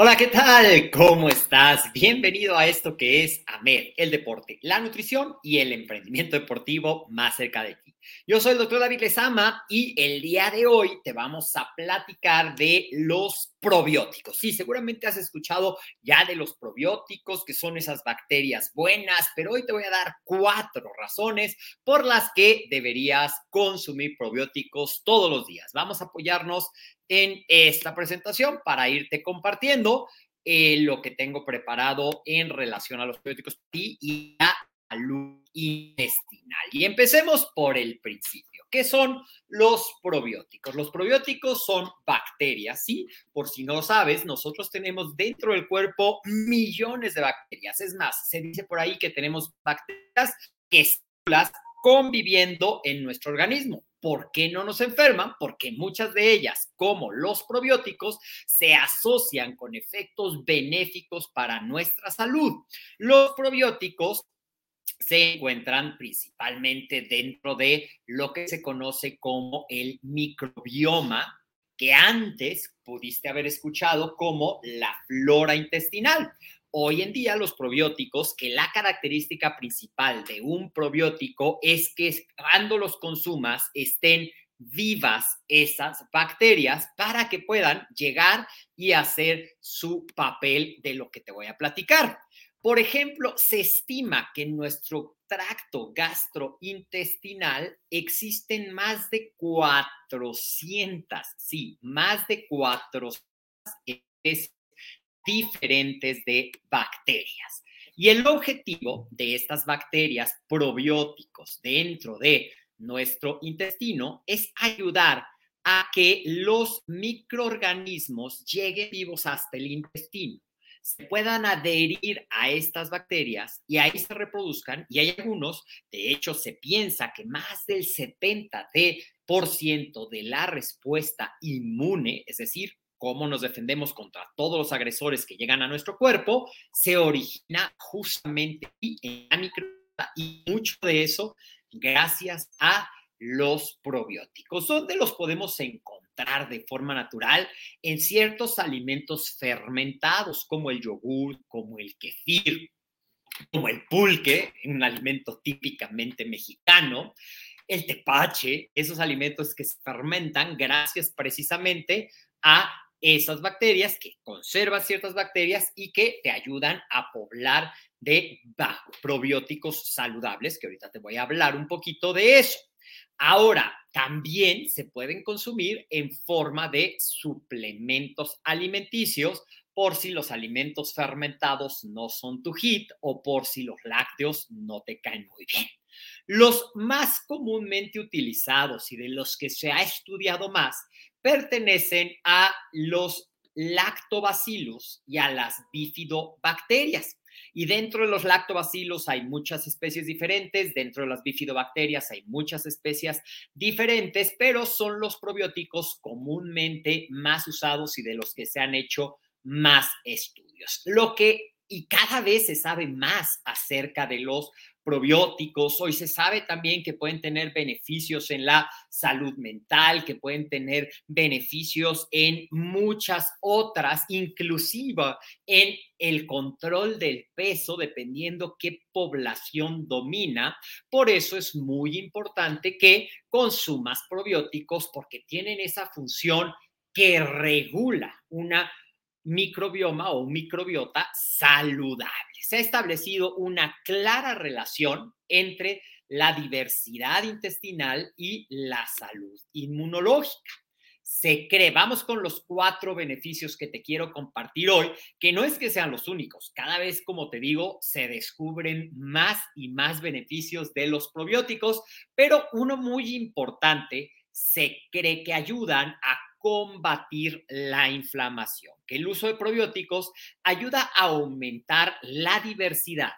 Hola, ¿qué tal? ¿Cómo estás? Bienvenido a esto que es AMED, el deporte, la nutrición y el emprendimiento deportivo más cerca de ti. Yo soy el doctor David Lezama y el día de hoy te vamos a platicar de los probióticos. Sí, seguramente has escuchado ya de los probióticos, que son esas bacterias buenas, pero hoy te voy a dar cuatro razones por las que deberías consumir probióticos todos los días. Vamos a apoyarnos en esta presentación para irte compartiendo eh, lo que tengo preparado en relación a los probióticos y a salud intestinal. Y empecemos por el principio. ¿Qué son los probióticos? Los probióticos son bacterias, ¿sí? Por si no sabes, nosotros tenemos dentro del cuerpo millones de bacterias. Es más, se dice por ahí que tenemos bacterias que células conviviendo en nuestro organismo. ¿Por qué no nos enferman? Porque muchas de ellas, como los probióticos, se asocian con efectos benéficos para nuestra salud. Los probióticos se encuentran principalmente dentro de lo que se conoce como el microbioma, que antes pudiste haber escuchado como la flora intestinal. Hoy en día los probióticos, que la característica principal de un probiótico es que cuando los consumas estén vivas esas bacterias para que puedan llegar y hacer su papel de lo que te voy a platicar. Por ejemplo, se estima que en nuestro tracto gastrointestinal existen más de 400, sí, más de 400 especies diferentes de bacterias. Y el objetivo de estas bacterias probióticos dentro de nuestro intestino es ayudar a que los microorganismos lleguen vivos hasta el intestino se puedan adherir a estas bacterias y ahí se reproduzcan. Y hay algunos, de hecho, se piensa que más del 70% de, de la respuesta inmune, es decir, cómo nos defendemos contra todos los agresores que llegan a nuestro cuerpo, se origina justamente en la microbiota y mucho de eso gracias a los probióticos. ¿Dónde los podemos encontrar de forma natural? En ciertos alimentos fermentados, como el yogur, como el kefir, como el pulque, un alimento típicamente mexicano, el tepache, esos alimentos que se fermentan gracias precisamente a esas bacterias, que conservan ciertas bacterias y que te ayudan a poblar de probióticos saludables, que ahorita te voy a hablar un poquito de eso. Ahora, también se pueden consumir en forma de suplementos alimenticios por si los alimentos fermentados no son tu hit o por si los lácteos no te caen muy bien. Los más comúnmente utilizados y de los que se ha estudiado más pertenecen a los lactobacillus y a las bifidobacterias. Y dentro de los lactobacillus hay muchas especies diferentes, dentro de las bifidobacterias hay muchas especies diferentes, pero son los probióticos comúnmente más usados y de los que se han hecho más estudios. Lo que y cada vez se sabe más acerca de los probióticos. Hoy se sabe también que pueden tener beneficios en la salud mental, que pueden tener beneficios en muchas otras, inclusive en el control del peso, dependiendo qué población domina. Por eso es muy importante que consumas probióticos porque tienen esa función que regula una microbioma o microbiota saludable. Se ha establecido una clara relación entre la diversidad intestinal y la salud inmunológica. Se cree, vamos con los cuatro beneficios que te quiero compartir hoy, que no es que sean los únicos, cada vez, como te digo, se descubren más y más beneficios de los probióticos, pero uno muy importante, se cree que ayudan a combatir la inflamación, que el uso de probióticos ayuda a aumentar la diversidad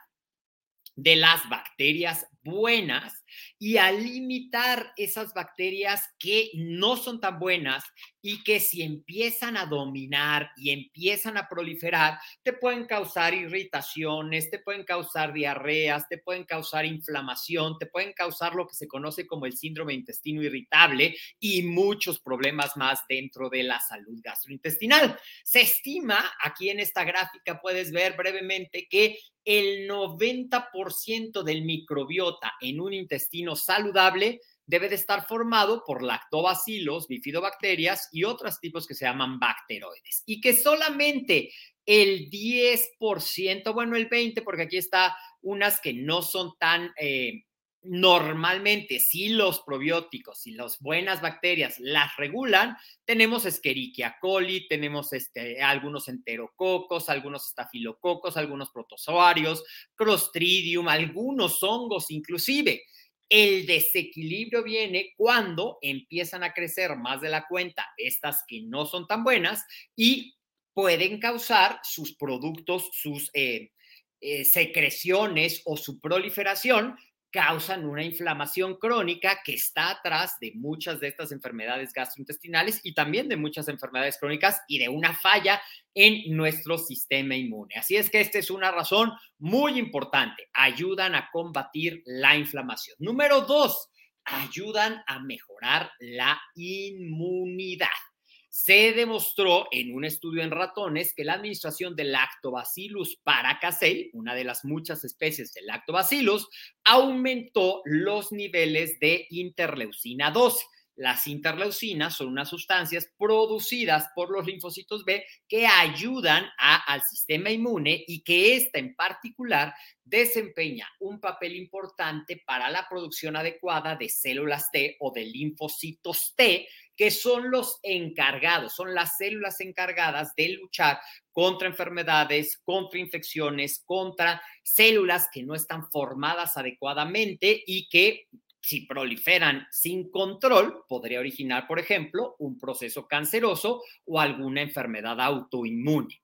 de las bacterias buenas y a limitar esas bacterias que no son tan buenas y que si empiezan a dominar y empiezan a proliferar, te pueden causar irritaciones, te pueden causar diarreas, te pueden causar inflamación, te pueden causar lo que se conoce como el síndrome intestino irritable y muchos problemas más dentro de la salud gastrointestinal. Se estima, aquí en esta gráfica puedes ver brevemente que el 90% del microbiota en un intestino saludable debe de estar formado por lactobacilos, bifidobacterias y otros tipos que se llaman bacteroides. Y que solamente el 10%, bueno, el 20%, porque aquí está unas que no son tan... Eh, normalmente, si los probióticos y las buenas bacterias las regulan, tenemos Escherichia coli, tenemos este, algunos enterococos, algunos estafilococos, algunos protozoarios, Clostridium, algunos hongos inclusive. El desequilibrio viene cuando empiezan a crecer más de la cuenta estas que no son tan buenas y pueden causar sus productos, sus eh, eh, secreciones o su proliferación causan una inflamación crónica que está atrás de muchas de estas enfermedades gastrointestinales y también de muchas enfermedades crónicas y de una falla en nuestro sistema inmune. Así es que esta es una razón muy importante. Ayudan a combatir la inflamación. Número dos, ayudan a mejorar la inmunidad. Se demostró en un estudio en ratones que la administración de Lactobacillus paracasei, una de las muchas especies de Lactobacillus, aumentó los niveles de interleucina 12. Las interleucinas son unas sustancias producidas por los linfocitos B que ayudan al sistema inmune y que esta en particular desempeña un papel importante para la producción adecuada de células T o de linfocitos T que son los encargados, son las células encargadas de luchar contra enfermedades, contra infecciones, contra células que no están formadas adecuadamente y que si proliferan sin control, podría originar, por ejemplo, un proceso canceroso o alguna enfermedad autoinmune.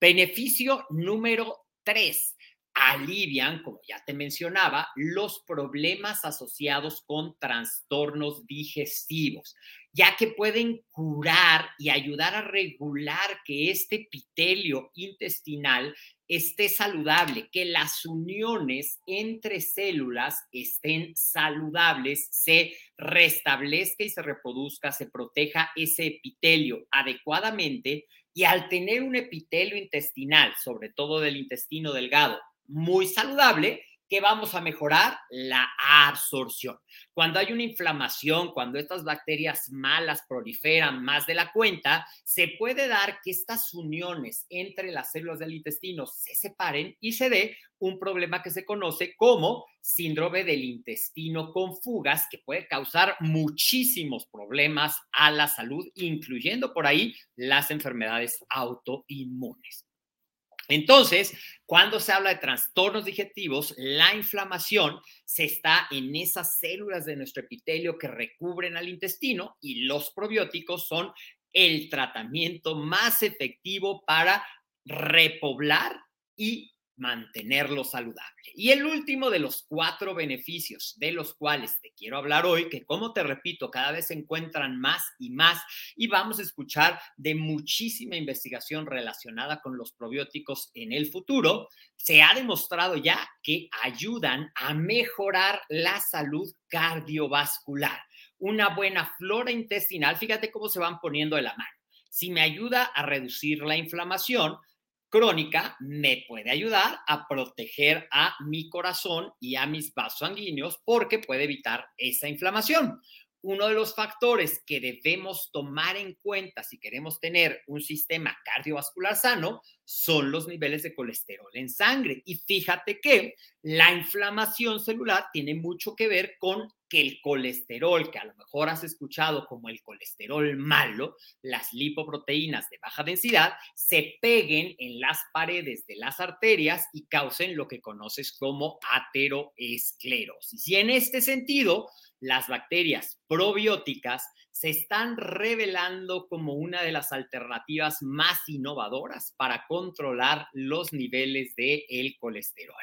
Beneficio número tres, alivian, como ya te mencionaba, los problemas asociados con trastornos digestivos ya que pueden curar y ayudar a regular que este epitelio intestinal esté saludable, que las uniones entre células estén saludables, se restablezca y se reproduzca, se proteja ese epitelio adecuadamente y al tener un epitelio intestinal, sobre todo del intestino delgado, muy saludable, que vamos a mejorar la absorción. Cuando hay una inflamación, cuando estas bacterias malas proliferan más de la cuenta, se puede dar que estas uniones entre las células del intestino se separen y se dé un problema que se conoce como síndrome del intestino con fugas, que puede causar muchísimos problemas a la salud, incluyendo por ahí las enfermedades autoinmunes. Entonces, cuando se habla de trastornos digestivos, la inflamación se está en esas células de nuestro epitelio que recubren al intestino y los probióticos son el tratamiento más efectivo para repoblar y mantenerlo saludable. Y el último de los cuatro beneficios de los cuales te quiero hablar hoy, que como te repito, cada vez se encuentran más y más y vamos a escuchar de muchísima investigación relacionada con los probióticos en el futuro, se ha demostrado ya que ayudan a mejorar la salud cardiovascular. Una buena flora intestinal, fíjate cómo se van poniendo de la mano. Si me ayuda a reducir la inflamación, crónica me puede ayudar a proteger a mi corazón y a mis vasos sanguíneos porque puede evitar esa inflamación. Uno de los factores que debemos tomar en cuenta si queremos tener un sistema cardiovascular sano son los niveles de colesterol en sangre. Y fíjate que la inflamación celular tiene mucho que ver con que el colesterol, que a lo mejor has escuchado como el colesterol malo, las lipoproteínas de baja densidad, se peguen en las paredes de las arterias y causen lo que conoces como ateroesclerosis. Y en este sentido, las bacterias probióticas se están revelando como una de las alternativas más innovadoras para controlar los niveles de el colesterol.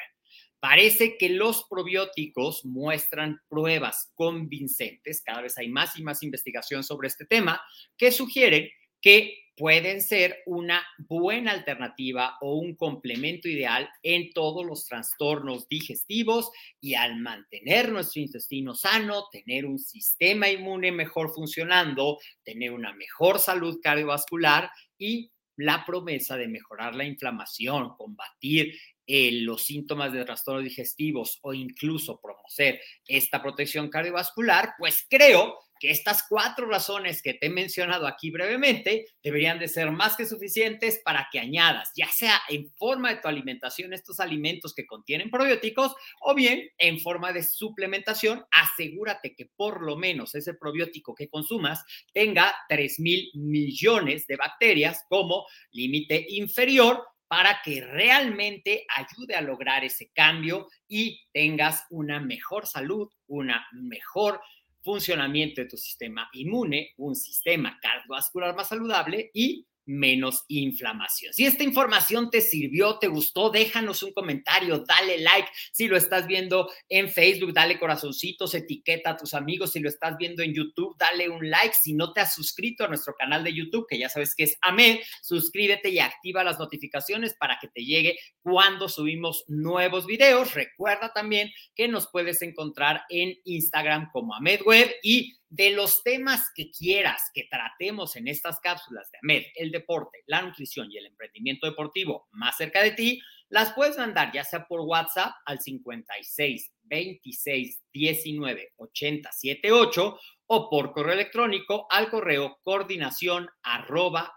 Parece que los probióticos muestran pruebas convincentes, cada vez hay más y más investigación sobre este tema, que sugieren que pueden ser una buena alternativa o un complemento ideal en todos los trastornos digestivos y al mantener nuestro intestino sano, tener un sistema inmune mejor funcionando, tener una mejor salud cardiovascular y la promesa de mejorar la inflamación, combatir eh, los síntomas de trastornos digestivos o incluso promover esta protección cardiovascular, pues creo que estas cuatro razones que te he mencionado aquí brevemente deberían de ser más que suficientes para que añadas, ya sea en forma de tu alimentación, estos alimentos que contienen probióticos, o bien en forma de suplementación, asegúrate que por lo menos ese probiótico que consumas tenga 3 mil millones de bacterias como límite inferior para que realmente ayude a lograr ese cambio y tengas una mejor salud, una mejor funcionamiento de tu sistema inmune, un sistema cardiovascular más saludable y menos inflamación. Si esta información te sirvió, te gustó, déjanos un comentario, dale like. Si lo estás viendo en Facebook, dale corazoncitos, etiqueta a tus amigos. Si lo estás viendo en YouTube, dale un like. Si no te has suscrito a nuestro canal de YouTube, que ya sabes que es AMED, suscríbete y activa las notificaciones para que te llegue cuando subimos nuevos videos. Recuerda también que nos puedes encontrar en Instagram como AMEDWeb y de los temas que quieras que tratemos en estas cápsulas de AMED, el deporte, la nutrición y el emprendimiento deportivo más cerca de ti, las puedes mandar ya sea por WhatsApp al 56 26 19 80 78 o por correo electrónico al correo coordinación arroba.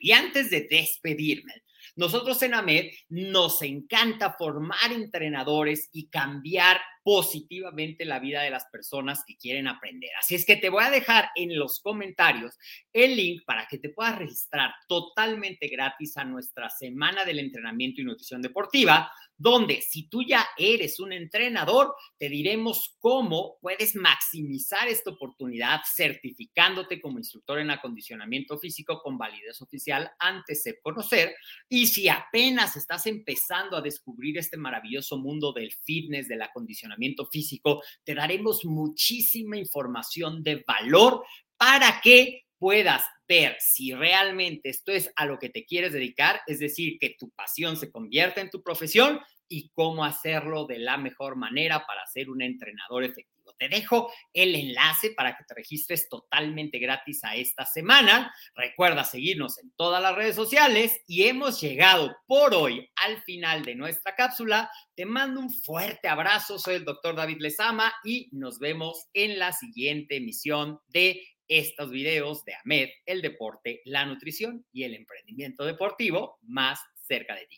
Y antes de despedirme, nosotros en AMED nos encanta formar entrenadores y cambiar positivamente la vida de las personas que quieren aprender. Así es que te voy a dejar en los comentarios el link para que te puedas registrar totalmente gratis a nuestra semana del entrenamiento y nutrición deportiva, donde si tú ya eres un entrenador, te diremos cómo puedes maximizar esta oportunidad certificándote como instructor en acondicionamiento físico con validez oficial antes de conocer. Y si apenas estás empezando a descubrir este maravilloso mundo del fitness, del acondicionamiento físico, te daremos muchísima información de valor para que puedas ver si realmente esto es a lo que te quieres dedicar, es decir, que tu pasión se convierta en tu profesión y cómo hacerlo de la mejor manera para ser un entrenador efectivo. Te dejo el enlace para que te registres totalmente gratis a esta semana. Recuerda seguirnos en todas las redes sociales y hemos llegado por hoy al final de nuestra cápsula. Te mando un fuerte abrazo. Soy el doctor David Lezama y nos vemos en la siguiente emisión de estos videos de AMED, el deporte, la nutrición y el emprendimiento deportivo más cerca de ti.